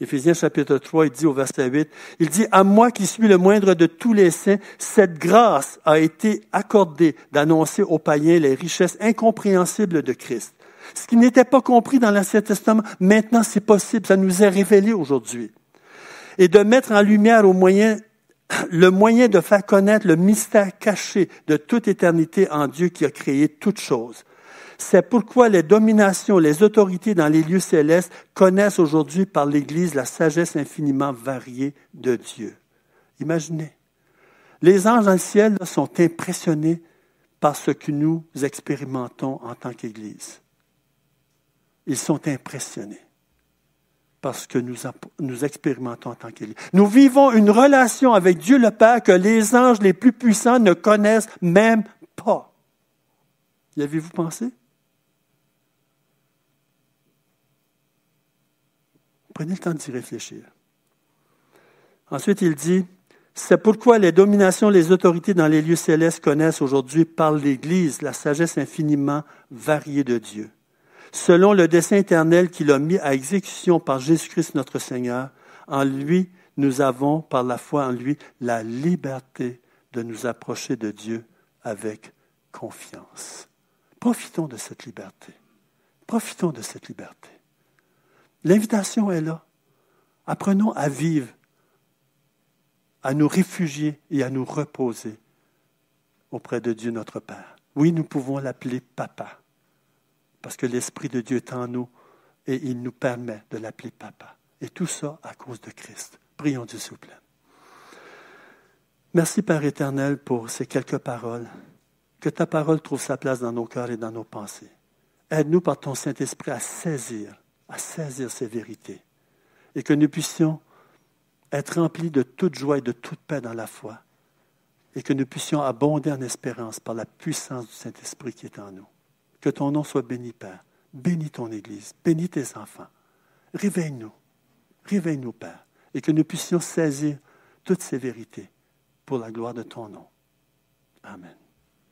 Éphésiens chapitre 3, il dit au verset 8, il dit, à moi qui suis le moindre de tous les saints, cette grâce a été accordée d'annoncer aux païens les richesses incompréhensibles de Christ. Ce qui n'était pas compris dans l'Ancien Testament, maintenant c'est possible, ça nous est révélé aujourd'hui. Et de mettre en lumière le moyen de faire connaître le mystère caché de toute éternité en Dieu qui a créé toutes choses c'est pourquoi les dominations, les autorités dans les lieux célestes connaissent aujourd'hui par l'Église la sagesse infiniment variée de Dieu. Imaginez. Les anges dans le ciel sont impressionnés par ce que nous expérimentons en tant qu'Église. Ils sont impressionnés par ce que nous, expérimentons en tant qu'Église. Nous vivons une relation avec Dieu le Père que les anges les plus puissants ne connaissent même pas. Y avez-vous pensé? Prenez le temps d'y réfléchir. Ensuite, il dit, c'est pourquoi les dominations, les autorités dans les lieux célestes connaissent aujourd'hui par l'Église la sagesse infiniment variée de Dieu. Selon le dessein éternel qu'il a mis à exécution par Jésus-Christ notre Seigneur, en lui, nous avons, par la foi en lui, la liberté de nous approcher de Dieu avec confiance. Profitons de cette liberté. Profitons de cette liberté. L'invitation est là. Apprenons à vivre, à nous réfugier et à nous reposer auprès de Dieu notre Père. Oui, nous pouvons l'appeler Papa, parce que l'Esprit de Dieu est en nous et il nous permet de l'appeler Papa. Et tout ça à cause de Christ. Prions Dieu, s'il vous plaît. Merci, Père éternel, pour ces quelques paroles. Que ta parole trouve sa place dans nos cœurs et dans nos pensées. Aide-nous par ton Saint-Esprit à saisir à saisir ces vérités et que nous puissions être remplis de toute joie et de toute paix dans la foi et que nous puissions abonder en espérance par la puissance du Saint-Esprit qui est en nous. Que ton nom soit béni, Père. Bénis ton Église, bénis tes enfants. Réveille-nous, réveille-nous, Père, et que nous puissions saisir toutes ces vérités pour la gloire de ton nom. Amen.